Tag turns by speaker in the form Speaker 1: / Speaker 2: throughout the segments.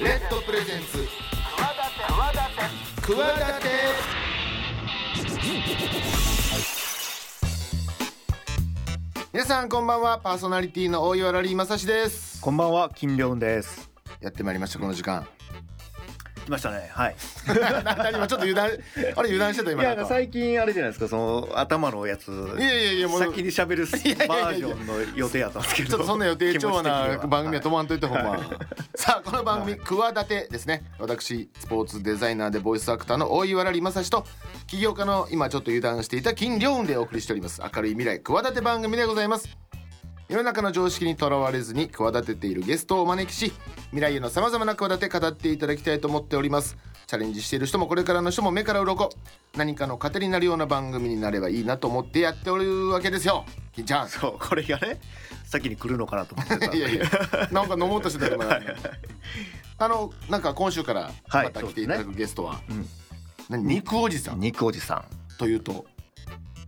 Speaker 1: レッドプレゼンツ。企て皆さんこんばんは。パーソナリティの大岩良理正史です。
Speaker 2: こんばんは金良です。
Speaker 1: やってまいりましたこの時間
Speaker 2: 来ましたね。はい。
Speaker 1: 今ちょっと油断あれ油断してた今
Speaker 2: いや最近あれじゃないですかその頭のやつ。い
Speaker 1: やいやいや
Speaker 2: もう先に喋るバージョンの予定やったんですけど。
Speaker 1: ちょっとそんな予定調和な。番組は止まんといてほんま、さあこの番組「企て」ですね私スポーツデザイナーでボイスアクターの大岩良正史と起業家の今ちょっと油断していた金良雲でお送りしております。明るい未来企て番組でございます世の中の常識にとらわれずに企てているゲストをお招きし未来へのさまざまな企て語っていただきたいと思っております。チャレンジしている人もこれからの人も目から鱗。何かの糧になるような番組になればいいなと思ってやっておるわけですよ。金ちゃん。
Speaker 2: そうこれがね先に来るのかなと思ってた
Speaker 1: いやいやなんか飲もうとしてたよ あのなんか今週からまた来ていただくゲストは、はいねうん、肉おじさん？
Speaker 2: 肉おじさん。
Speaker 1: というと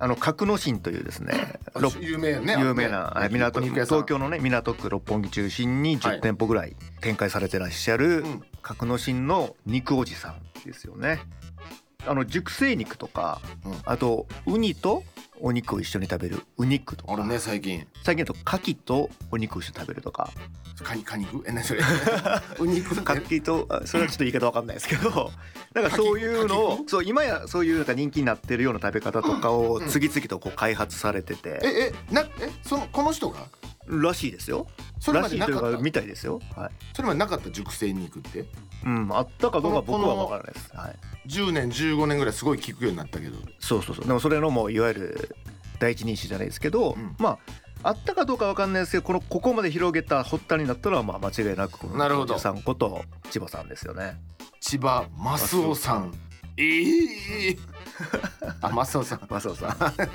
Speaker 2: あの格之進というですね
Speaker 1: 有名ね
Speaker 2: 有名な、ね、港東京のね港区六本木中心に10店舗ぐらい展開されてらっしゃる格之進の肉おじさんですよね。あの熟成肉とか、うん、あとウニとお肉を一緒に食べるウニックとか。
Speaker 1: あるね最近。
Speaker 2: 最近だと牡蠣とお肉を一緒に食べるとか。
Speaker 1: カニカニえ何それ。
Speaker 2: ウニック牡蠣とそれはちょっと言い方わかんないですけど。なんかそういうのをそう今やそういうなんか人気になってるような食べ方とかを次々とこう開発されてて、
Speaker 1: ええなえそのこの人が？
Speaker 2: らしいですよ。それまでなかった？みたいですよ、はい、
Speaker 1: それまでなかった熟成肉って？
Speaker 2: うんあったかどうか僕は分からないです、はい、
Speaker 1: 10年15年ぐらいすごい効くようになったけど。
Speaker 2: そうそうそう。でもそれのもういわゆる第一人種じゃないですけど、うん、まああったかどうか分かんないですけどこのここまで広げた発端になったのはまあ間違いなく
Speaker 1: なるほど。
Speaker 2: さんこと千葉さんですよね。
Speaker 1: 千葉マスオさん。ええー、あマスオさん。
Speaker 2: マスオさん。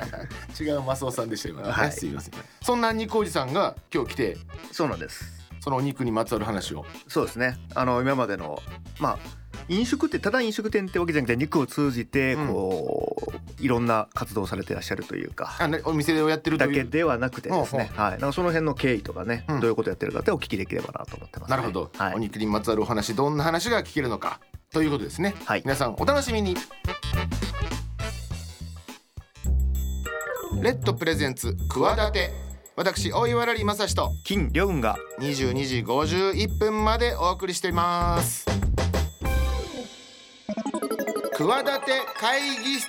Speaker 1: 違うマスオさんでした今、はい、すいません。そんな肉おじさんが今日来て
Speaker 2: そうなんです。
Speaker 1: そのお肉にまつわる話を。
Speaker 2: そうですね。あの今までのまあ飲食ってただ飲食店ってわけじゃなくて肉を通じてこう、うん、いろんな活動をされてらっしゃるというか
Speaker 1: あ、ね、お店をやってる
Speaker 2: だけではなくてですね、はい、なんかその辺の経緯とかね、うん、どういうことやってるかってお聞きできればなと思ってます、
Speaker 1: ね、なるほど、はい、お肉にまつわるお話どんな話が聞けるのかということですね、はい、皆さんお楽しみにレッドプレゼンツ企て私大岩良正史と
Speaker 2: 金良雲が
Speaker 1: 22時51分までお送りしています。企て会議室。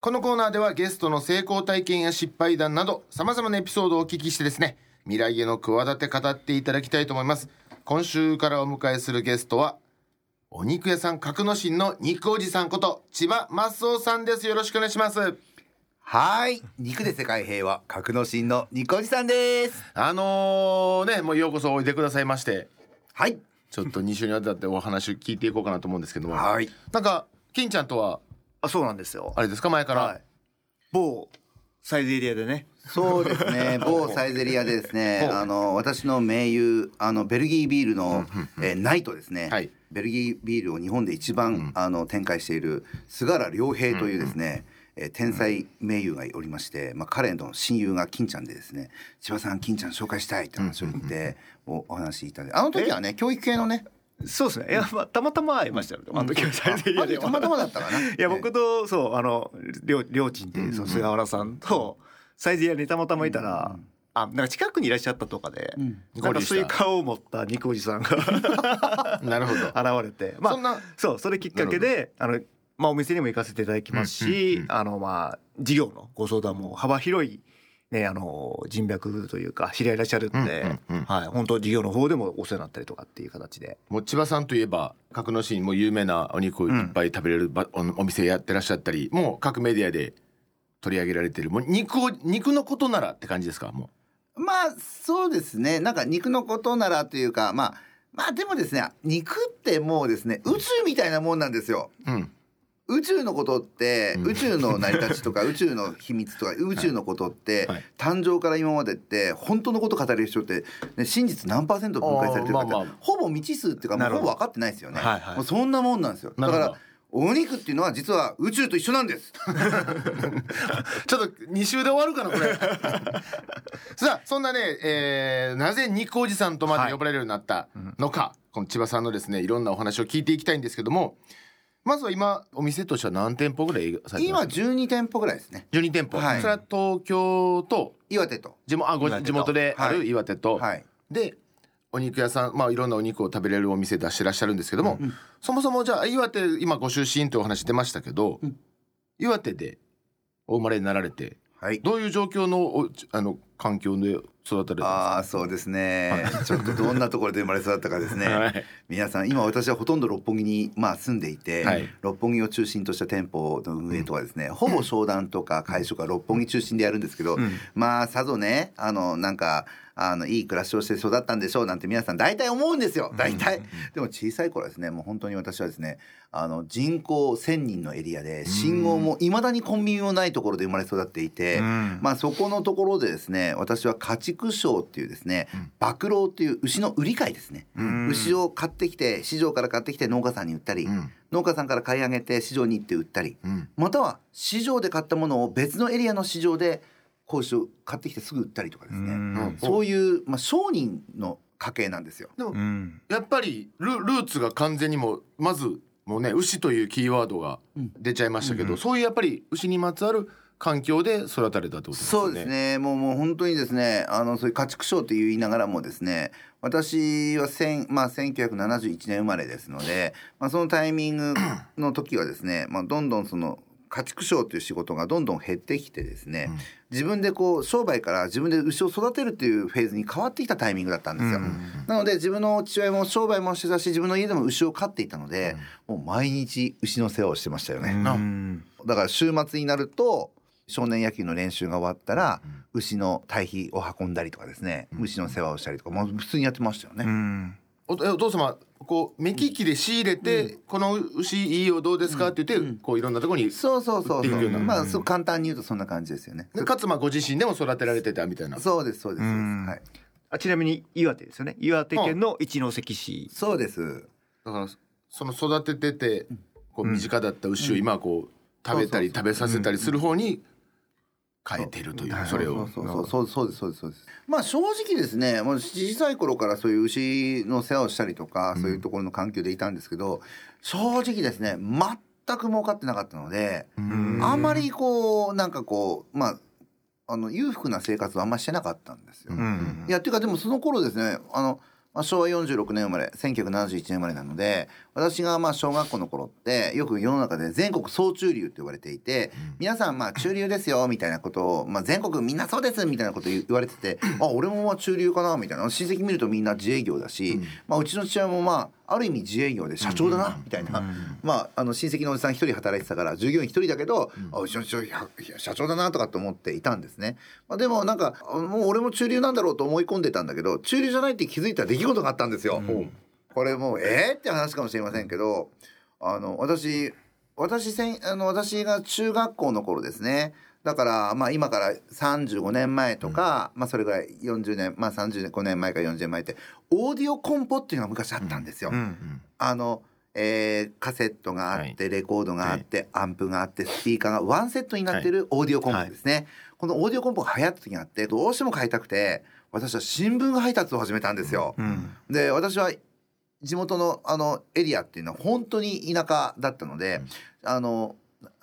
Speaker 1: このコーナーではゲストの成功体験や失敗談などさまざまなエピソードをお聞きしてですね未来への企て語っていただきたいと思います。今週からお迎えするゲストはお肉屋さん格之進の肉おじさんこと千葉マオさんです。よろしくお願いします。
Speaker 3: はい。肉で世界平和。格之進の肉おじさんです。
Speaker 1: あのー、ねもうようこそおいでくださいまして。
Speaker 3: はい。
Speaker 1: ちょっと2週にわたってお話聞いていこうかなと思うんですけども、
Speaker 3: はい、
Speaker 1: なんか金ちゃんとは？
Speaker 2: あそうなんですよ。
Speaker 1: あれですか？前から、はい、
Speaker 2: 某サイゼリアでね。
Speaker 3: そうですね。某サイゼリアでですね。あの私の盟友あのベルギービールの、えー、ナイトですね、はい、ベルギービールを日本で一番、うん、あの展開している菅原良平というですね、えー、天才名優がおりまして、まあ、彼の親友が金ちゃんでですね「千葉さん金ちゃん紹介したい」って話を言って、おお話いたんであの時はね教育系のね
Speaker 2: そうですね。いや、まあ、たまたま会いましたよ。あの時は
Speaker 3: サイゼリヤで。たまたまだったかな。い
Speaker 2: や、僕と、そう、あの、りょう、りょうちんっていう、その菅原さんと。サイゼリヤにたまたまいたら。あ、なんか近くにいらっしゃったとかで、うん、なんかスイカを持った肉おじさんが
Speaker 1: なるほど。
Speaker 2: 現れて、まあ、そうそれきっかけであのまあ、お店にも行かせていただきますし、あのまあ事業のご相談も幅広いね、あの人脈というか知り合いいらっしゃるんで、はい、本当事業の方でもお世話になったりとかっていう形で。
Speaker 1: もう千葉さんといえば格之進も有名なお肉をいっぱい食べれる、うん、お店やってらっしゃったりもう各メディアで取り上げられてる。もう肉を肉のことならって感じですか？も
Speaker 3: う。まあそうですね。なんか肉のことならというかまあまあでもですね肉ってもうですね宇宙みたいなもんなんですよ。うん。宇宙のことって、宇宙の成り立ちとか 宇宙の秘密とか宇宙のことって、誕生から今までって本当のこと語れる人って、ね、真実何パーセント分解されてるかって、ほぼ未知数っていうかもうほぼ分かってないですよね、もうそんなもんなんですよ。だからお肉っていうのは実は宇宙と一緒なんです。
Speaker 1: ちょっと2週で終わるかなこれ。さあそんなね、えー、なぜ肉おじさんとまで呼ばれるようになったのか、はいこの千葉さんのですねいろんなお話を聞いていきたいんですけどもまずは今お店としては何店舗ぐらい
Speaker 3: 今12店舗ぐらいですね。
Speaker 1: 12店舗、はい、それは東京と
Speaker 3: 岩手と。
Speaker 1: 地元あご地元である岩手と、はい、でお肉屋さん、まあ、いろんなお肉を食べれるお店出してらっしゃるんですけども、うん、そもそもじゃあ岩手今ご出身というお話出ましたけど、うん、岩手でお生まれになられて、はい、どういう状況のあの環境で育たれ
Speaker 3: ああそうですね、はい、ちょっとどんなところで生まれ育ったかですね、はい、皆さん今私はほとんど六本木に、まあ、住んでいて、はい、六本木を中心とした店舗の運営とはですね、うん、ほぼ商談とか会食は六本木中心でやるんですけど、うん、まあさぞねあのなんかあのいい暮らしをして育ったんでしょうなんて皆さん大体思うんですよ。大体、でも小さい頃はですねもう本当に私はですねあの人口1,000人のエリアで信号もいまだにコンビニもないところで生まれ育っていて、まあそこのところでですね私は家畜商っていうですね馬郎っていう牛の売り買いですね、牛を買ってきて市場から買ってきて農家さんに売ったり、農家さんから買い上げて市場に行って売ったり、または市場で買ったものを別のエリアの市場で子牛を買ってきてすぐ売ったりとかですね、うん、そういう、まあ、商人の家系なんですよ。
Speaker 1: でも、やっぱりルルーツが完全にもまずもうね牛というキーワードが出ちゃいましたけど、うん、そういうやっぱり牛にまつわる環境で育たれたってことですね。
Speaker 3: そうですね。もうもう本当にですね、あのそういう家畜商って言いながらもですね、私は千まあ1971年生まれですので、まあそのタイミングの時はですね、まあどんどんその家畜商という仕事がどんどん減ってきてですね、うん、自分でこう商売から自分で牛を育てるっていうフェーズに変わってきたタイミングだったんですよ、うん、なので自分の父親も商売もしてたし自分の家でも牛を飼っていたので、うん、もう毎日牛の世話をしてましたよね、だから週末になると少年野球の練習が終わったら、牛の堆肥を運んだりとかですね、牛の世話をしたりとか、まあ、普通にやってましたよね、
Speaker 1: おお父様こう目利きで仕入れて、この牛いいよどうですか？って言って、こういろんなところに
Speaker 3: そうそうそうそう。まあそう簡単に言うとそんな感じですよね。
Speaker 1: かつまあご自身でも育てられてたみたいな。
Speaker 3: そうですそうです。はい。
Speaker 2: あちなみに岩手ですよね。岩手県の一関。市
Speaker 3: そうです。
Speaker 1: だからその育てててこう身近だった牛を今こう食べたり食べさせたりする方に変えてるというそれを。
Speaker 3: そうそうそう。そうですそうですそうです。まあ正直ですねもう小さい頃からそういう牛の世話をしたりとか、そういうところの環境でいたんですけど正直ですね全く儲かってなかったのであん。まりこうなんかこうまああの裕福な生活はあんまりしてなかったんですよ。いやっていうかでもその頃ですねあのまあ、昭和46年生まれ1971年生まれなので私がまあ小学校の頃ってよく世の中で全国総中流って言われていて、皆さんまあ中流ですよみたいなことを、まあ、全国みんなそうですみたいなこと言われてて、あ俺もまあ中流かなみたいな。親戚見るとみんな自営業だし、まあ、うちの父親もまあある意味自営業で社長だなみたいな、まああの親戚のおじさん一人働いてたから従業員一人だけど、あうちの父親社長だなとかって思っていたんですね、まあ、でもなんかもう俺も中流なんだろうと思い込んでたんだけど中流じゃないって気づいた出来事があったんですよ。これもうえー、って話かもしれませんけどあの私私せんあの私が中学校の頃ですねだからまあ今から35年前とか、うん、まあそれぐらい40年まあ35年前か40年前ってオーディオコンポっていうのが昔あったんですよ。うんうん、あのえー、カセットがあってレコードがあって、アンプがあってスピーカーがワンセットになってるオーディオコンポですね、はい、このオーディオコンポが流行った時があってどうしても買いたくて私は新聞配達を始めたんですよ。うん、で私は地元のあのエリアっていうのは本当に田舎だったので、うん、あの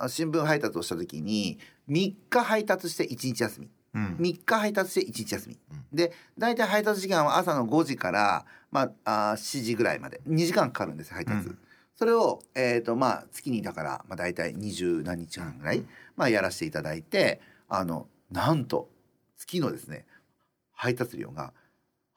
Speaker 3: 新聞配達をした時に3日配達して1日休み、うん、3日配達して1日休み、うん、で大体配達時間は朝の5時から、まあ、あ7時ぐらいまで。2時間かかるんです配達、うん、それを、えーとまあ、月にだから、まあ、大体二十何日間ぐらい、まあ、やらせていただいてあのなんと月のですね配達料が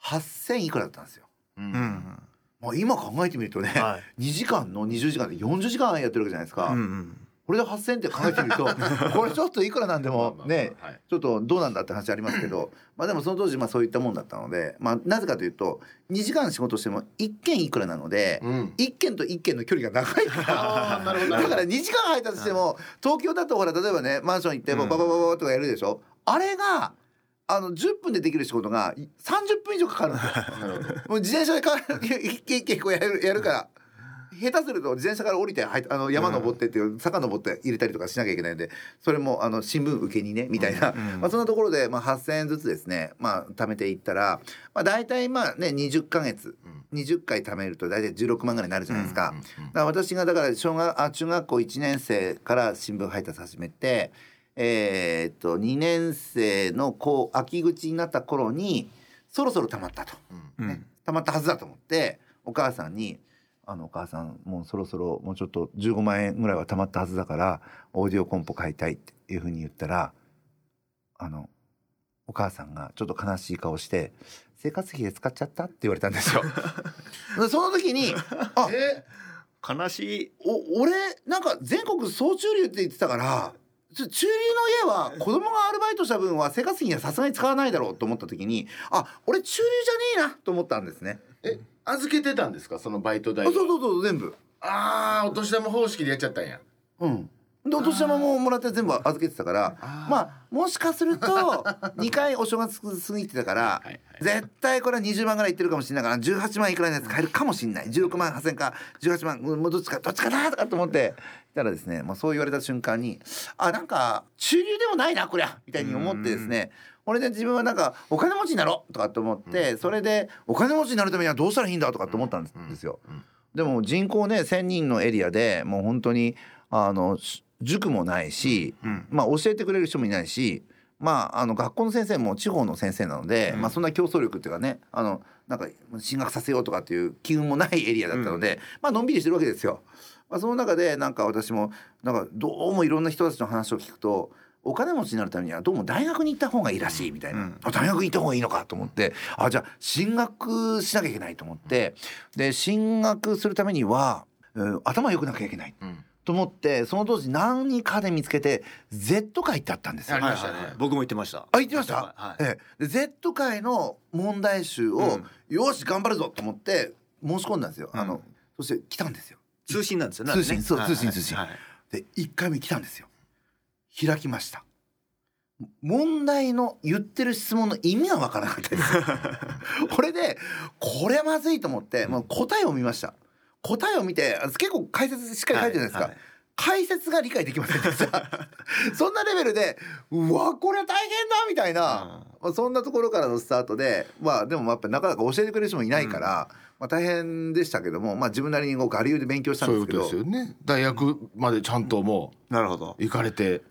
Speaker 3: 8,000いくらだったんですよ。うん。まあ、今考えてみるとね、はい、2時間の20時間で40時間やってるわけじゃないですか。うんうんこれで8,000って考えてみると これちょっといくらなんでもねちょっとどうなんだって話ありますけど まあでもその当時まあそういったもんだったのでまあなぜかというと2時間仕事しても1件いくらなので、うん、1件と1件の距離が長いから だから2時間配達しても東京だとほら例えばねマンション行ってバババババとかやるでしょ、あれがあの10分でできる仕事が30分以上かかるんですよ。もう自転車でか一軒一軒こうやるやるから。下手すると自転車から降りてはいあの山登ってっていう坂登って入れたりとかしなきゃいけないんでそれもあの新聞受けにねみたいな、まあ、そんなところで、まあ、8,000円ずつですね、まあ、貯めていったら、まあ、大体まあね20か月20回貯めると大体16万ぐらいになるじゃないですか。だから私がだから小学あ中学校1年生から新聞配達始めてえー、っと2年生のこう秋口になった頃にそろそろたまったと、うん、ね、たまったはずだと思ってお母さんに「あのお母さんもうそろそろもうちょっと15万円ぐらいはたまったはずだからオーディオコンポ買いたい」っていうふうに言ったらあのお母さんがちょっと悲しい顔して「生活費で使っちゃった?」って言われたんですよ。その時にあ
Speaker 2: え悲しい
Speaker 3: お俺なんか全国総中流って言ってたから中流の家は子供がアルバイトした分は生活費にはさすがに使わないだろうと思った時にあ俺中流じゃねえなと思ったんですね
Speaker 1: え預けてたんですか？そのバイト代
Speaker 3: そうそうそう全部。
Speaker 1: ああお年玉方式でやっちゃったんや。
Speaker 3: うん。でお年玉ももらって全部預けてたからまあもしかすると2回お正月過ぎてたから、はいはい、絶対これは20万ぐらいいってるかもしれないから18万いくらのやつ買えるかもしれない。16万8,000か18万もうどっちかどっちかなとかと思ってたらですね、まあ、そう言われた瞬間にあなんか中流でもないなこりゃみたいに思ってですねこれで自分はなんかお金持ちになろうとかと思ってそれでお金持ちになるためにはどうしたらいいんだとかと思ったんですよ。でも人口ね1,000人のエリアでもう本当にあの塾もないし、うん、まあ教えてくれる人もいないしまあ、あの学校の先生も地方の先生なので、うん、まあ、そんな競争力っていうかねあのなんか進学させようとかっていう機運もないエリアだったので、うん、まあのんびりしてるわけですよ。まあ、その中でなんか私もなんかどうもいろんな人たちの話を聞くとお金持ちになるためにはどうも大学に行った方がいいらしいみたいな、うん、あ大学に行った方がいいのかと思ってあじゃあ進学しなきゃいけないと思ってで進学するためには、うん、頭良くなきゃいけない。うんと思ってその当時何かで見つけて Z 界ってあったんですよ。
Speaker 2: ありましたね。僕も言ってました。
Speaker 3: あ言ってました？はい、ええ、Z 界の問題集を、うん、よし頑張るぞと思って申し込んだんですよ。うん、あのそして来たんですよ。
Speaker 2: 通信なんですよね。
Speaker 3: 通信、そう、通信通信。で一回目来たんですよ。開きました。問題の言ってる質問の意味がわからなかったです。これでこれまずいと思ってもう答えを見ました。答えを見て結構解説しっかり書いてるじゃないですか、はいはい、解説が理解できませんでした。そんなレベルでうわこれ大変だみたいな、まあ、そんなところからのスタートでまあでもやっぱなかなか教えてくれる人もいないから、うん、まあ、大変でしたけども、まあ、自分なりにこう我流で勉強したんですけど。
Speaker 1: そういうことですよね。大学までちゃんともう、なるほど。行かれて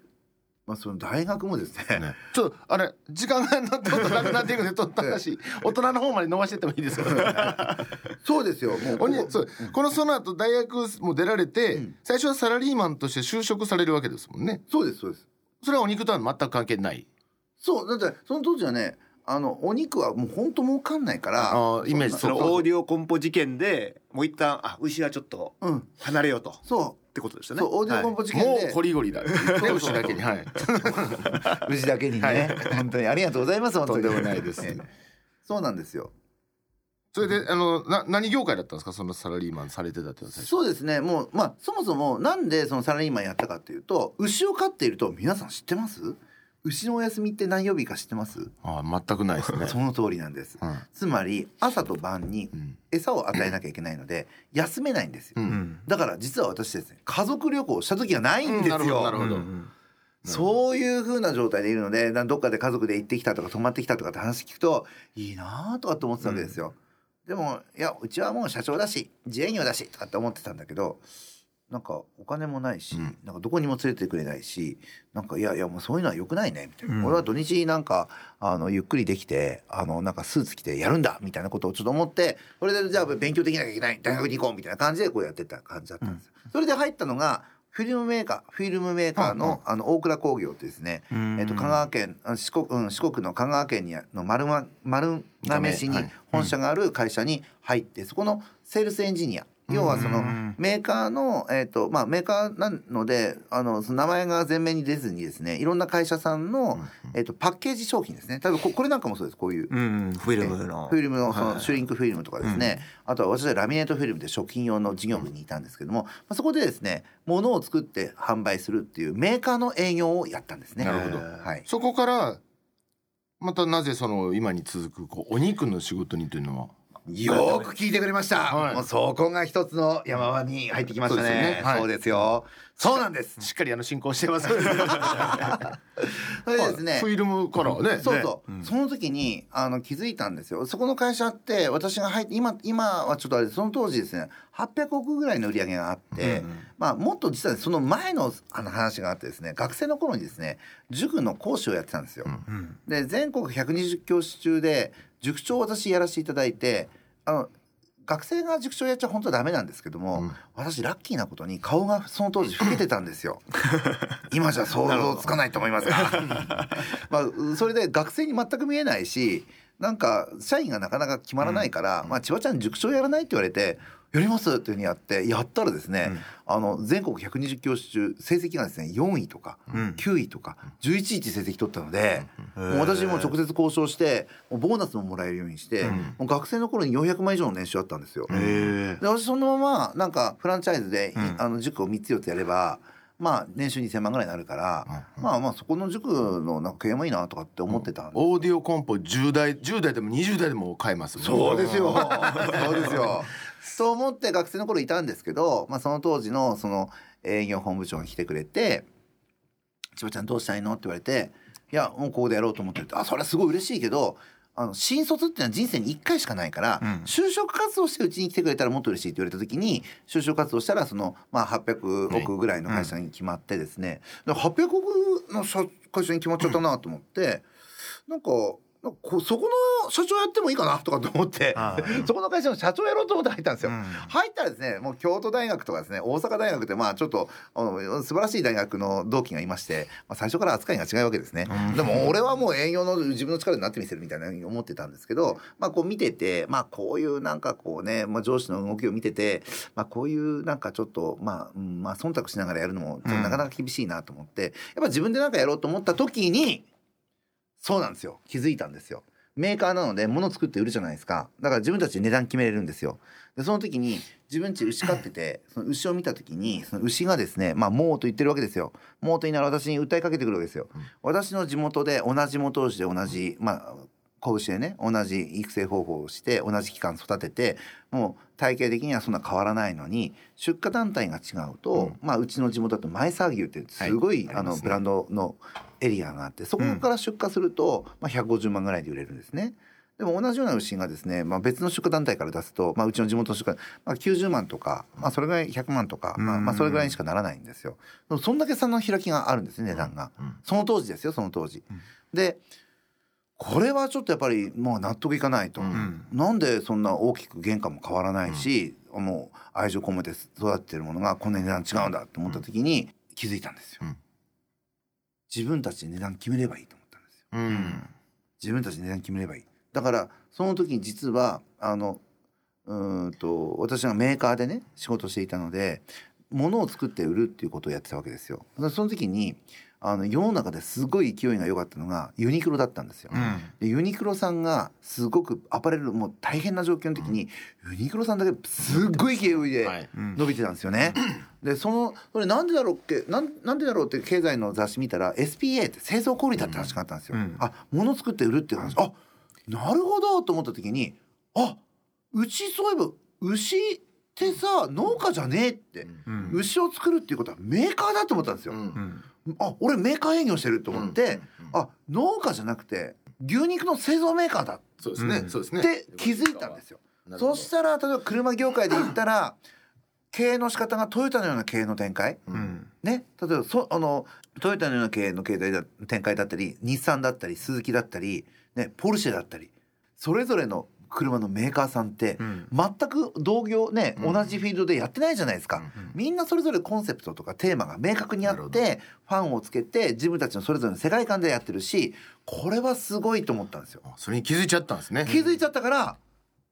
Speaker 3: まあ、その大学もですね、ね、
Speaker 1: ちょっとあれ時間がどんどんなくなっていくんでとった話大人の方まで伸ばしてってもいいですか
Speaker 3: そうですよもうここ
Speaker 1: そう、うん、このその後大学も出られて、うん、最初はサラリーマンとして就職されるわけですもんね。
Speaker 3: そうですそうです。
Speaker 1: それはお肉とは全く関係ない。
Speaker 3: そうだってその当時はねあのお肉はもう本当儲かんないから
Speaker 2: あイメージそのオーディオコンポ事件でもう一旦あ牛はちょっと離れようと、
Speaker 3: うん、そう
Speaker 2: ってことでしたね。
Speaker 3: オーディオコンポ事件
Speaker 1: もうコリゴリだ。牛だけに、はい。
Speaker 3: 牛だけにね、はい、本当にありがとうございます。
Speaker 1: とんでもないです。
Speaker 3: そうなんですよ。
Speaker 1: それであのな何業界だったんですか？そのサラリーマンされてたって
Speaker 3: そうですねもうまあそもそもなんでそのサラリーマンやったかっていうと牛を飼っていると皆さん知ってます？牛のお休みって何曜日か知ってます？
Speaker 1: あ全くないですね。
Speaker 3: その通りなんです、うん、つまり朝と晩に餌を与えなきゃいけないので休めないんですよ、うん、だから実は私ですね家族旅行した時がないんですよ、うん、なるほどそういう風な状態でいるのでどっかで家族で行ってきたとか泊まってきたとかって話聞くといいなとかって思ってたわけですよ、でもいやうちはもう社長だし自営業だしとかって思ってたんだけどなんかお金もないし、うん、なんかどこにも連れてくれないしなんかいやいやもうそういうのはよくないねみたいな、うん、俺は土日なんかあのゆっくりできてあのなんかスーツ着てやるんだみたいなことをちょっと思ってそれでじゃあ勉強できなきゃいけない大学に行こうみたいな感じでこうやってた感じだったんです、うん、それで入ったのがフィルムメーカーフィルムメーカーの,、あの大倉工業ってですね、えっと香川県四国,、うん、四国の香川県にの丸丸亀市に本社がある会社に入って、そこのセールスエンジニア要はそのメーカーの、えーとまあ、メーカーなのであのその名前が前面に出ずにですねいろんな会社さんの、えーと、パッケージ商品ですね。例えばこれなんかもそうです。こういう、
Speaker 2: うん、フィルムの。
Speaker 3: フィルムのそのシュリンクフィルムとかですね、あとは私はラミネートフィルムで食品用の事業部にいたんですけども、まあ、そこでですね物を作って販売するっていうメーカーの営業をやったんですね。
Speaker 1: なるほど、はい、そこからまたなぜその今に続くこうお肉の仕事にというのは
Speaker 3: よく聞いてくれました、はい、もうそこが一つの山場に入ってきましたね。そうですね、はい、そうですよ。そうなんです。
Speaker 1: しっかりあの進行してます。
Speaker 3: それですね、
Speaker 1: フィルムからね。
Speaker 3: そうそう、うん、その時にあの気づいたんですよ。そこの会社って私が入って今今はちょっとあれその当時ですね800億ぐらいの売り上げがあって、うん、まあもっと実はその前のあの話があってですね学生の頃にですね塾の講師をやってたんですよ、うん、で全国120教室中で塾長を私やらせていただいてあの学生が塾長やっちゃ本当はダメなんですけども、うん、私ラッキーなことに顔がその当時老けてたんですよ。今じゃ想像つかないと思いますがまあそれで学生に全く見えないしなんか社員がなかなか決まらないから、うん、まあ千葉ちゃん塾長やらないって言われてやりますっていうふうにやってやったらですね、うん、あの全国120教室中成績がですね4位とか9位とか11位成績取ったので、もう私も直接交渉してボーナスももらえるようにして、もう学生の頃に400万以上の年収あったんですよ。で私そのままなんかフランチャイズで、あの塾を3つ4つやればまあ年収2,000万ぐらいになるから、まあまあそこの塾のなんか経営もいいなとかって思ってた、
Speaker 1: オーディオコンポ10代10代でも20代でも買えます
Speaker 3: そうですよ。そうですよ。そう思って学生の頃いたんですけど、まあ、その当時のその営業本部長が来てくれて「千葉ちゃんどうしたいの?」って言われて「いやもうここでやろうと思ってて。あそれはすごい嬉しいけどあの新卒っていうのは人生に1回しかないから、うん、就職活動してうちに来てくれたらもっと嬉しいって言われた時に就職活動したらその、まあ、800億ぐらいの会社に決まってですね、はいうん、800億の会社に決まっちゃったなと思って、うん、なんかこそこの社長やってもいいかなとかと思って そこの会社の社長やろうと思って入ったんですよ、うん、入ったらですねもう京都大学とかですね大阪大学ってまあちょっとあの素晴らしい大学の同期がいまして、まあ、最初から扱いが違うわけですね、うん、でも俺はもう営業の自分の力になってみせるみたいなふうに思ってたんですけどまあこう見ててまあこういうなんかこうね、まあ、上司の動きを見ててまあこういうなんかちょっとまあ、うん、まあ忖度しながらやるのもなかなか厳しいなと思って、やっぱ自分で何かやろうと思った時にそうなんですよ。気づいたんですよ。メーカーなので物作って売るじゃないですか。だから自分たちで値段決めれるんですよ。でその時に自分ち牛飼っててその牛を見た時にその牛がですねまあもうと言ってるわけですよ。もうと言いながら私に訴えかけてくるわけですよ、私の地元で同じ元牛で同じまあ子牛でね同じ育成方法をして同じ期間育ててもう体系的にはそんな変わらないのに出荷団体が違うと、うん、まあうちの地元だと前沢牛ってすごい、はい、あの、ブランドのエリアがあってそこから出荷すると、まあ、150万ぐらいで売れるんですね。でも同じような牛がですね、まあ、別の出荷団体から出すと、まあ、うちの地元の出荷、まあ、90万とか、まあ、それぐらい100万とか、まあ、まあそれぐらいにしかならないんですよ。そんだけ差の開きがあるんですね値段が、その当時ですよその当時。でこれはちょっとやっぱりもう納得いかないと、うん、なんでそんな大きく原価も変わらないし、うん、もう愛情込めて育ってるものがこんなに値段違うんだと思った時に気づいたんですよ、うん、自分たちで値段決めればいいと思ったんですよ、うん、自分たちで値段決めればいい。だからその時に実はあのうんと私はメーカーでね仕事していたので物を作って売るっていうことをやってたわけですよ。その時にあの世の中ですごい勢いが良かったのがユニクロだったんですよ。うん、でユニクロさんがすごくアパレルもう大変な状況の時に、うん、ユニクロさんだけすっごい勢いで伸びてたんですよね。でそのそれなんでだろうってなんなんでだろうって経済の雑誌見たら SPA って製造小売だって話があったんですよ。うん、あ物作って売るっていう話。あなるほどと思った時にあうちそういえば牛ってさ農家じゃねえって、牛を作るっていうことはメーカーだと思ったんですよ。あ俺メーカー営業してると思って、あ農家じゃなくて牛肉の製造メーカーだ。
Speaker 1: そうですね、そうですね。
Speaker 3: って気づいたんですよ。そしたら例えば車業界で言ったら経営の仕方がトヨタのような経営の展開、うん、ね。例えばそあのトヨタのような経営の経営展開だったり日産だったりスズキだったり、ね、ポルシェだったりそれぞれの車のメーカーさんって全く同業ね、うん、同じフィールドでやってないじゃないですか、うん、みんなそれぞれコンセプトとかテーマが明確にあってファンをつけて自分たちのそれぞれの世界観でやってるしこれはすごいと思ったんですよ。
Speaker 1: それに気づいちゃったんですね。
Speaker 3: 気づいちゃったから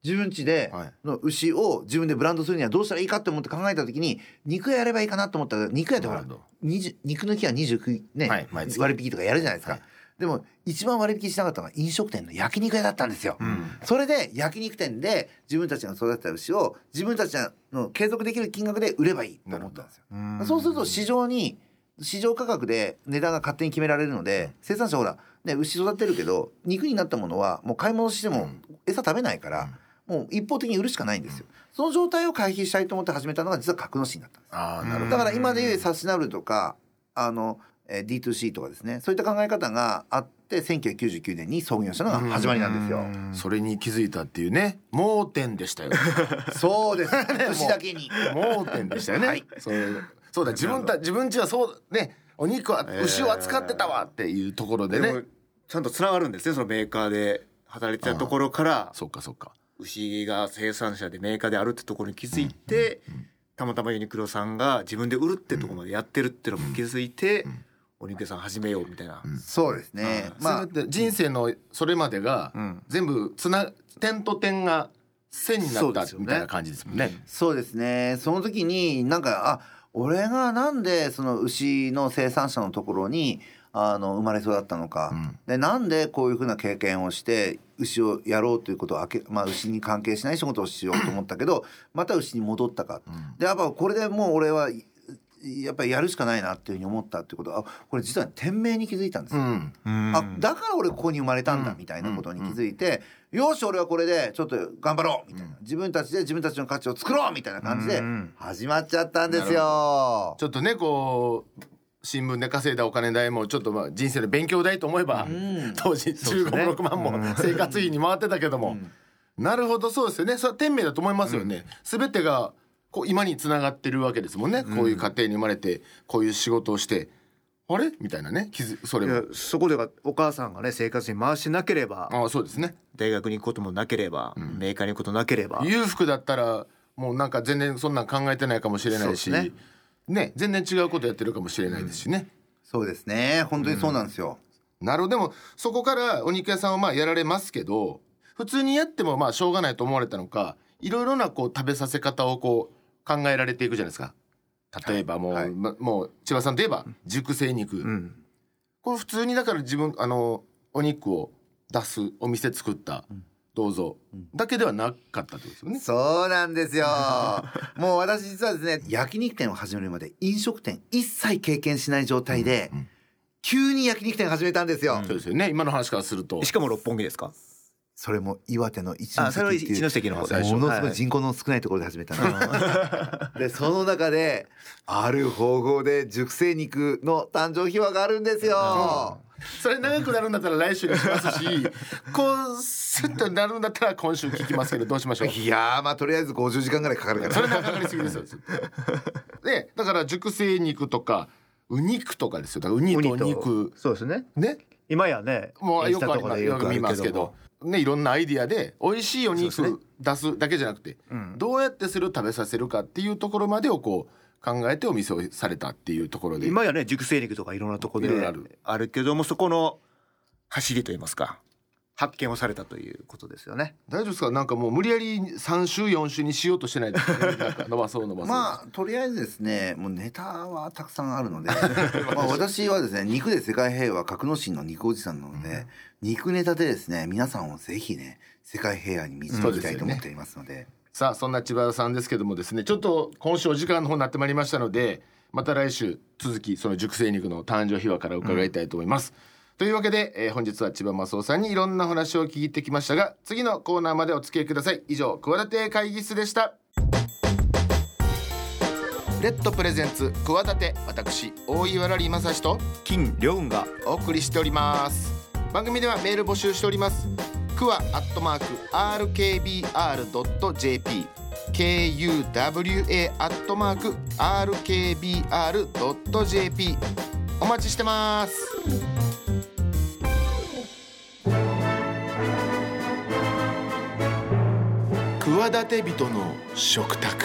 Speaker 3: 自分家での牛を自分でブランドするにはどうしたらいいかって思って考えた時に肉屋やればいいかなと思ったら肉屋ってほら肉の日は29ね、はい、割引とかやるじゃないですか。はいでも一番割引しなかったのは飲食店の焼肉屋だったんですよ、うん、それで焼肉店で自分たちが育てた牛を自分たちの継続できる金額で売ればいいと思ったんですよ。そうすると市場に市場価格で値段が勝手に決められるので生産者ほらね牛育てるけど肉になったものはもう買い物しても餌食べないから、もう一方的に売るしかないんですよ。その状態を回避したいと思って始めたのが実は格之進だったんです。あなるほどだから今でいうサスナブルとかあの D2C とかですね。そういった考え方があって1999年に創業したのが始まりなんですよ。
Speaker 1: それに気づいたっていうね。盲点でしたよ。
Speaker 3: そうです。牛だけに。
Speaker 1: 盲点でしたよね。はい、そうそうだ自分た自分ちはそうねお肉は牛を扱ってたわっていうところでね。
Speaker 2: ちゃんとつながるんですねそのメーカーで働いてたところから。
Speaker 1: そっかそっか。
Speaker 2: 牛が生産者でメーカーであるってところに気づいて、うんうん、たまたまユニクロさんが自分で売るってところまでやってるっていうのも気づいて、うんお肉屋さん始めようみたいな、
Speaker 3: そうですね、
Speaker 1: まあ人生のそれまでが全部つな点と点が線になったみたいな感じですもんね。
Speaker 3: そうですね。その時になんかあ俺がなんでその牛の生産者のところにあの生まれ育ったのか、うん、でなんでこういうふうな経験をして牛をやろうということをあけ、まあ、牛に関係しない仕事をしようと思ったけどまた牛に戻ったか、うん、でやっぱこれでもう俺はやっぱりやるしかないなっていうふうに思ったっていうことはこれ実は天命に気づいたんですよ、うん、あだから俺ここに生まれたんだみたいなことに気づいて、よし俺はこれでちょっと頑張ろうみたいな、自分たちで自分たちの価値を作ろうみたいな感じで始まっちゃったんですよ。
Speaker 1: ちょっとねこう新聞で稼いだお金代もちょっとまあ人生の勉強代と思えば、当時15、6万も生活費に回ってたけども、なるほどそうですよね。それは天命だと思いますよね。すべ、てがこう今につながってるわけですもんね、こういう家庭に生まれてこういう仕事をして。あれ？みたいなね。気づそれも。
Speaker 2: そこではお母さんがね生活に回してなければ
Speaker 1: あそうですね。
Speaker 2: 大学に行くこともなければ、うん、メーカーに行くことなければ。
Speaker 1: 裕福だったらもうなんか全然そんなん考えてないかもしれないし。ね。ね全然違うことやってるかもしれないですしね、
Speaker 3: そうですね。本当にそうなんですよ、
Speaker 1: うん、なるほど。でもそこからお肉屋さんはまあやられますけど普通にやってもまあしょうがないと思われたのかいろいろなこう食べさせ方をこう考えられていくじゃないですか。例えばもう、はい。ま、もう千葉さんといえば熟成肉、うん、これ普通にだから自分あのお肉を出すお店作った、うん、どうぞ、だけではなかったですよね。
Speaker 3: そうなんですよ。もう私実はですね焼肉店を始めるまで飲食店一切経験しない状態で、うんうん、急に焼肉店始めたんですよ、
Speaker 1: そうですよね。今の話からすると。
Speaker 2: しかも六本木ですか？
Speaker 3: それも岩手の
Speaker 2: 一ノ関っていう関の方
Speaker 3: ものすごい人口の少ないところで始めたの。でその中である方法で熟成肉の誕生秘話があるんですよ。
Speaker 1: それ長くなるんだったら来週にしますしこうスッとなるんだったら今週聞きますけどどうしましょう？
Speaker 3: いやまあとりあえず50時間ぐらいかかるから。
Speaker 1: それ長かかりすぎですよ。でだから熟成肉とかウ肉とかですよ。だからウニと。肉。
Speaker 2: そうですね。
Speaker 1: ね
Speaker 2: 今やね
Speaker 1: もうよくありますよく見ますけど。ね、いろんなアイディアで美味しいお肉出すだけじゃなくて、ねうん、どうやってそれを食べさせるかっていうところまでをこう考えてお店をされたっていうところで。
Speaker 2: 今やね熟成肉とかいろんなところであるけどもそこの走りといいますか発見をされたということですよね。
Speaker 1: 大丈夫ですか？なんかもう無理やり三週四週にしようとしてないですか、ね。なんか伸ばそう伸ばそう。
Speaker 3: まあとりあえずですね、もうネタはたくさんあるので、まあ私はですね、肉で世界平和格之進の肉おじさんなので、うん、肉ネタでですね、皆さんをぜひね、世界平和に導きたいと思っていますので。うんでね、
Speaker 1: さあそんな千葉さんですけどもですね、ちょっと今週お時間の方になってまいりましたので、また来週続きその熟成肉の誕生秘話から伺いたいと思います。うんというわけで、えー、本日は千葉正夫さんにいろんな話を聞いてきましたが次のコーナーまでお付き合いください。以上企て会議室でした。レッドプレゼンツ企て私大岩良理正史と
Speaker 2: 金良雲が
Speaker 1: お送りしております。番組ではメール募集しております。クワアットマーク RKBR.jp KUWA アットマーク RKBR.jp お待ちしてます。企て人の食卓。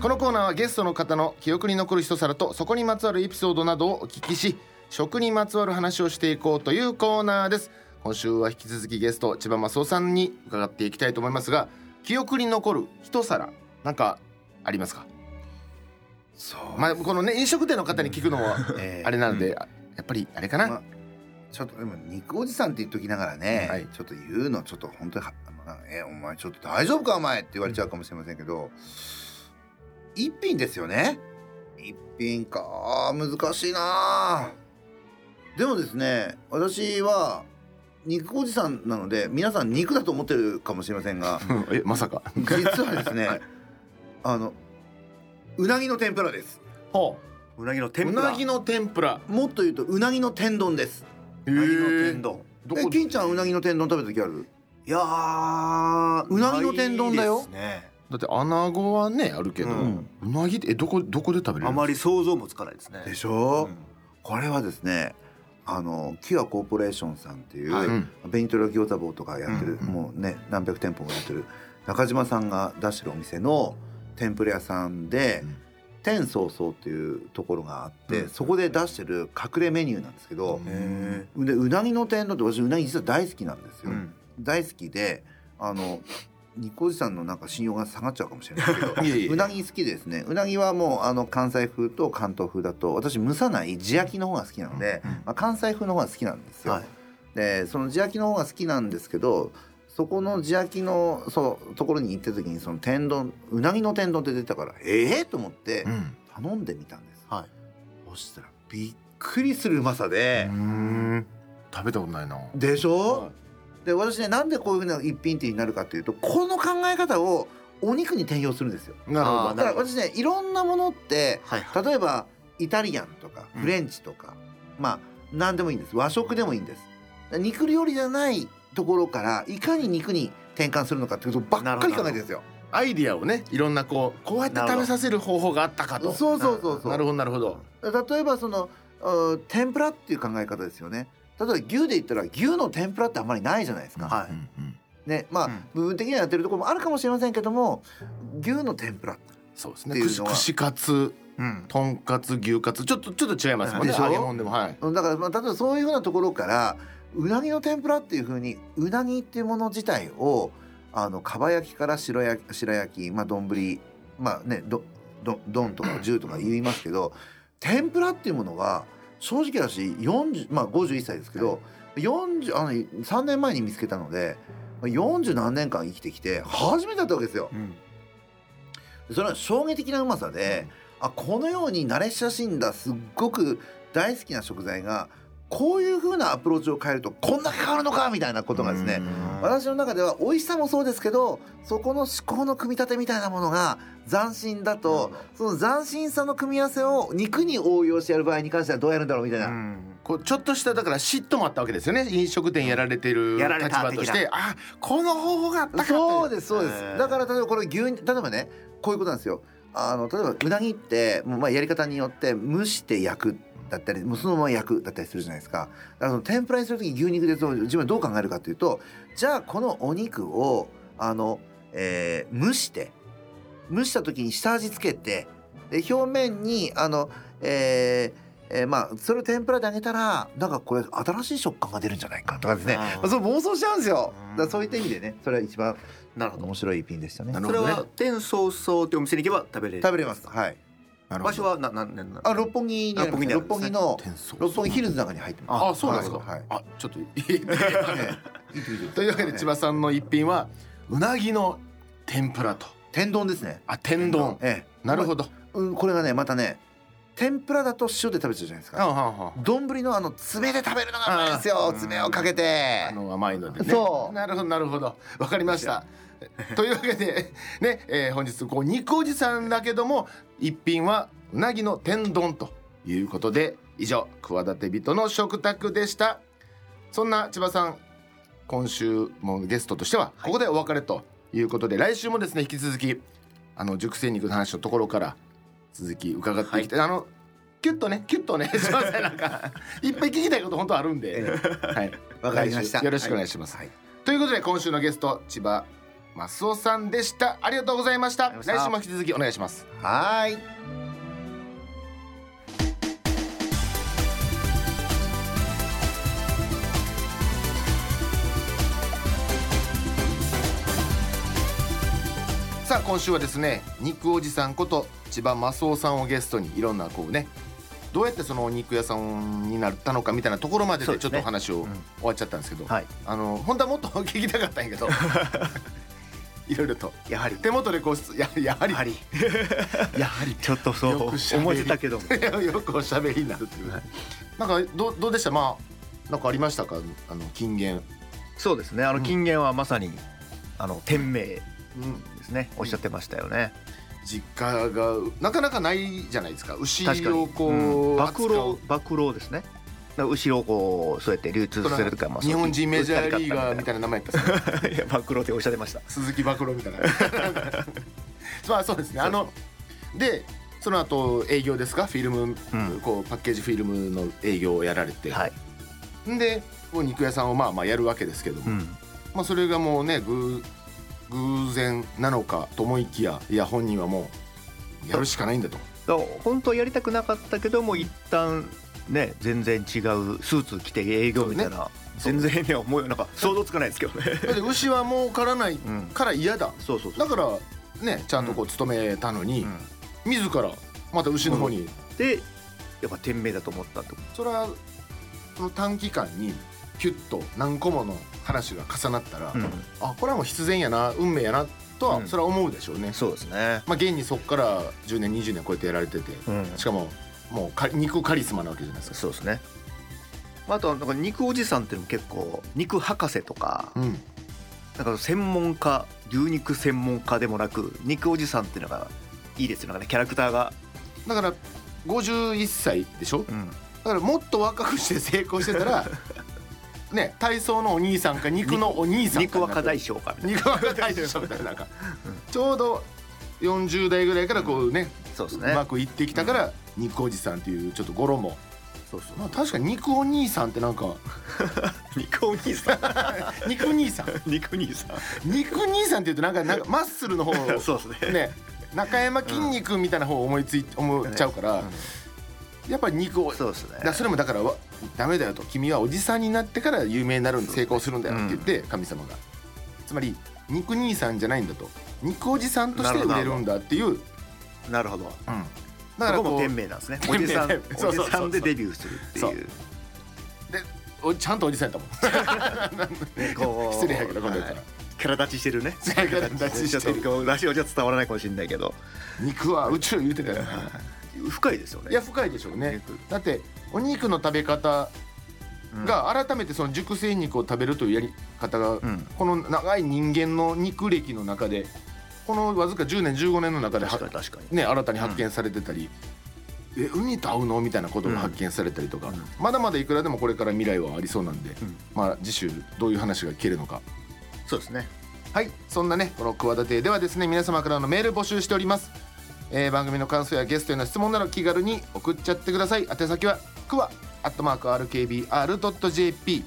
Speaker 1: このコーナーはゲストの方の記憶に残る一皿とそこにまつわるエピソードなどをお聞きし食にまつわる話をしていこうというコーナーです。今週は引き続きゲスト千葉正夫さんに伺っていきたいと思いますが記憶に残る一皿なんかありますか？そう。まあこのね飲食店の方に聞くのは あれなので、やっぱりあれかな、まあ
Speaker 3: ちょっとでも肉おじさんって言っときながらね、はい、ちょっと言うのちょっと本当にえお前ちょっと大丈夫かお前って言われちゃうかもしれませんけど、一品ですよね。一品か。難しいな。でもですね私は肉おじさんなので皆さん肉だと思ってるかもしれませんが
Speaker 1: えまさか。
Speaker 3: 実はですね、はい、あのうなぎの天ぷらです。
Speaker 1: ほ
Speaker 2: う。うなぎの天ぷら。
Speaker 1: うなぎの天ぷら。
Speaker 3: もっと言うとうなぎの天丼です
Speaker 2: うなぎの天丼？
Speaker 3: え金ちゃんうなぎの天丼食べた時ある？
Speaker 2: いや
Speaker 3: うなぎの天丼だよ、
Speaker 2: ね、
Speaker 1: だって穴子はねあるけど、うん、うなぎってえどこどこで食べれる
Speaker 2: あまり想像もつかないですね。
Speaker 3: でしょ、うん、これはですねあのキュアコーポレーションさんっていう、はい、ベニトラ餃子棒とかやってる、うんうん、もうね何百店舗もやってる中島さんが出してるお店の天ぷら屋さんで、うん天早々っていうところがあって、うん、そこで出してる隠れメニューなんですけどでうなぎの天丼って私うなぎ実は大好きなんですよ、うん、大好きであの肉おじさんのなんか信用が下がっちゃうかもしれないけど うなぎ好きですねうなぎはもうあの関西風と関東風だと私蒸さない地焼きの方が好きなので、うん。まあ、関西風の方が好きなんですよ、はい、でその地焼きの方が好きなんですけどそこの地焼きのそうところに行った時にその天丼うなぎの天丼って出たからええー、と思って頼んでみたんです、はい、そしたらびっくりするうまさで
Speaker 1: 食べたことないな。
Speaker 3: でしょ、はい。で私ねなんでこういうふうな一品ってになるかっていうとこの考え方をお肉に転用するんですよ。
Speaker 1: なるほ
Speaker 3: ど。だから私ねいろんなものって、はいはい、例えばイタリアンとかフレンチとか、うん、まあ何でもいいんです。和食でもいいんです。肉料理じゃないところからいかに肉に転換するのかっていうことばっかり考えてるんですよ。
Speaker 1: アイディアをねいろんなこうこうやって食べさせる方法があったかと。
Speaker 3: そうそうそうそう。
Speaker 1: なるほどなるほど。
Speaker 3: 例えばその天ぷらっていう考え方ですよね。例えば牛で言ったら牛の天ぷらってあんまりないじゃないですか。はい、ねまあ、うん、部分的にはやってるところもあるかもしれませんけども牛の天ぷら
Speaker 1: そうですね。串カツうん、とんかつ牛カツ。ちょっとちょっと違いますもんね。揚げ物でもはい。
Speaker 3: だからまあ例えばそういうふうなところからうなぎの天ぷらっていうふうにうなぎっていうもの自体をあのかば焼きから白焼き白焼きまあ丼まあねどど丼とか重とか言いますけど天ぷらっていうものは正直だし40まあ51歳ですけど、はい、40あの3年前に見つけたので40何年間生きてきて初めてだったわけですよ。うん、それは衝撃的なうまさで、うん、あこのように慣れ親しんだすっごく大好きな食材がこういう風なアプローチを変えるとこんだけ変わるのかみたいなことがですね私の中では美味しさもそうですけどそこの思考の組み立てみたいなものが斬新だとその斬新さの組み合わせを肉に応用してやる場合に関してはどうやるんだろうみたいな。
Speaker 1: こうちょっとしただから嫉妬もあったわけですよ。ね飲食店やられてる立場として。あこの方法があったか
Speaker 3: そうですそうです。だから例えばこれ牛例えばねこういうことなんですよ。あの例えばうなぎってもうまあやり方によって蒸して焼くだったりもうそのまま焼くだったりするじゃないですか。だから天ぷらにする時牛肉で自分はどう考えるかというとじゃあこのお肉をあの、えー、蒸して蒸した時に下味付けてで表面にあの、えーえー、まあそれを天ぷらで揚げたらなんかこれ新しい食感が出るんじゃないかとかですね、まあ、そう妄想しちゃうんですよ。だそういった意味でねそれは一番なるほど。面白い一品でしたね。
Speaker 2: それは天早々ってお店に行けば食べれる。
Speaker 3: 食べれます。はい
Speaker 2: 場所はな何年
Speaker 3: あ六本木に六本木六本木の六本木ヒルズの中に入ってま
Speaker 1: す。あそうなんですか？はい、あちょっと というわけで千葉さんの一品はうなぎの天ぷらと
Speaker 3: 天丼ですね。
Speaker 1: あ天丼。ええなるほど。
Speaker 3: うんこれがねまたね天ぷらだと塩で食べちゃうじゃないですか。丼のあの爪で食べるのがうまいですよ。爪をかけて。
Speaker 1: あの甘いのでね。そう。なるほどなるほど。わかりました。というわけでね、えー、本日こう肉おじさんだけども一品はうなぎの天丼ということで以上企て人の食卓でした。そんな千葉さん今週もゲストとしてはここでお別れということで、はい、来週もですね引き続きあの熟成肉の話のところから続き伺っていきたい、はい、あのキュッとねキュッとね すいませんなんかいっぱい聞きたいこと本当あるんで、
Speaker 3: はい。わかりました。
Speaker 1: よろしくお願いします、はい、ということで今週のゲスト千葉マスオさんでした。ありがとうございました。来週も引き続きお願いします。
Speaker 3: はい。
Speaker 1: さあ今週はですね肉おじさんこと千葉マスオさんをゲストにいろんなこうねどうやってそのお肉屋さんになったのかみたいなところまででちょっと話を終わっちゃったんですけど、はい、あの本当はもっと聞きたかったんやけど いろいろと。
Speaker 2: やはり。
Speaker 1: 手元でこうや やはり。
Speaker 2: やはり。ちょっとそう思ってたけど
Speaker 1: よくおしゃべりになるっていう、はい、なんかどどうでした？まあなんかありましたか？あの金言。
Speaker 2: そうですね。あの金言はまさに、あの店名ですね、おっしゃってましたよね。
Speaker 1: 実家がなかなかないじゃないですか。牛をこう、うん、
Speaker 2: 暴露暴露ですね後ろをこうそうやって流通するか
Speaker 1: 日本人メジャーリーガーみたいな名前やった
Speaker 2: いや暴露っておっしゃってました。
Speaker 1: 鈴木暴露みたいな。まあそうですね。あのでその後営業ですか？フィルム、うん、こうパッケージフィルムの営業をやられて、はい、でもう肉屋さんをまあまあやるわけですけども、うん、まあそれがもうね偶偶然なのかと思いきやいや本人はもうやるしかないんだと。
Speaker 2: 本当はやりたくなかったけども一旦ね全然違うスーツ着て営業みたいな、ね、全然ね思うなんか想像つかないですけどね。
Speaker 1: だって牛は儲からないから嫌だ、うん、そうそう。だからねちゃんとこう勤めたのに、うん、自らまた牛の方に、
Speaker 2: でやっぱ店名だと思ったって
Speaker 1: それはその短期間にキュッと何個もの話が重なったら、うん、あこれはもう必然やな運命やなとはそれは思うでしょうね、うん、
Speaker 2: そうですね。
Speaker 1: まあ現にそこから10年20年こうやってやられてて、うん、しかももうか肉カリスマなわけじゃないですか。
Speaker 2: そうですね。あとはなんか肉おじさんっていうのも結構肉博士とか、うん、なんか専門家牛肉専門家でもなく肉おじさんっていうのがいいですよ。なんかねキャラクターが。
Speaker 1: だから51歳でしょ、うん、だからもっと若くして成功してたら ね体操のお兄さんか肉のお兄さんか
Speaker 2: 肉若大将か
Speaker 1: 肉若大将みたいななんか、ちょうど40代ぐらいからこうね、そうですね。うまくいってきたから、肉おじさんっていうちょっと語呂も。そうそう。まあ、確かに肉お兄さんってなんか
Speaker 2: 肉お兄さん。
Speaker 1: 肉兄さん。
Speaker 2: 肉兄さん。
Speaker 1: 肉兄さんっていうとなんかなんかマッスルの方
Speaker 2: そうですね。ね
Speaker 1: 中山筋肉みたいな方を思いつい思っちゃうから、やっぱり肉を
Speaker 2: そうですね。
Speaker 1: だそれもだからダメだよと。君はおじさんになってから有名になるん成功するんだよって言って神様が。つまり肉兄さんじゃないんだと。肉おじさんとして売れるんだっていう
Speaker 2: なるほど、うん、だからこう店名なんですね。おじさんおじさんでデビューするっていう。
Speaker 1: でおちゃんとおじさんやったもん。失礼やけど今度から。
Speaker 2: キャラ立ちしてるね。キ立ちしてる。ラジオじゃ伝わらないかもしれないけど。
Speaker 1: 肉は宇宙言うてたよ。
Speaker 2: 深いですよね。
Speaker 1: いや深いでしょうね。だってお肉の食べ方が改めてその熟成肉を食べるというやり方が、うん、この長い人間の肉歴の中でこのわずか10年15年の中でね、新たに発見されてたり、うん、えウニと合うの？みたいなことが発見されたりとか、うん、まだまだいくらでもこれから未来はありそうなんで、まあ次週どういう話が聞けるのか。
Speaker 2: そうですね。
Speaker 1: はいそんなねこの企てではですね皆様からのメール募集しております。えー、番組の感想やゲストへの質問など気軽に送っちゃってください。宛先はくわアットマーク RKBR.jp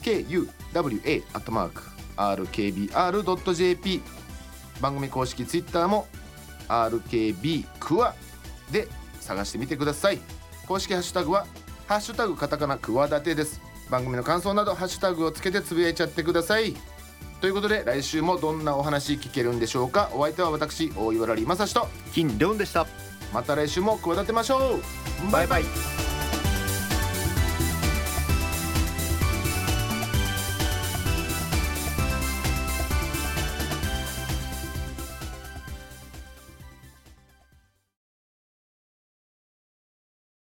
Speaker 1: KUWA アットマーク RKBR.jp 番組公式ツイッターも RKB クワで探してみてください。公式ハッシュタグはハッシュタグカタカナクワダテです。番組の感想などハッシュタグをつけてつぶやいちゃってください。ということで来週もどんなお話聞けるんでしょうか？お相手は私大岩良正史と。
Speaker 2: 金良でした。
Speaker 1: また来週も企てましょう。バイバイ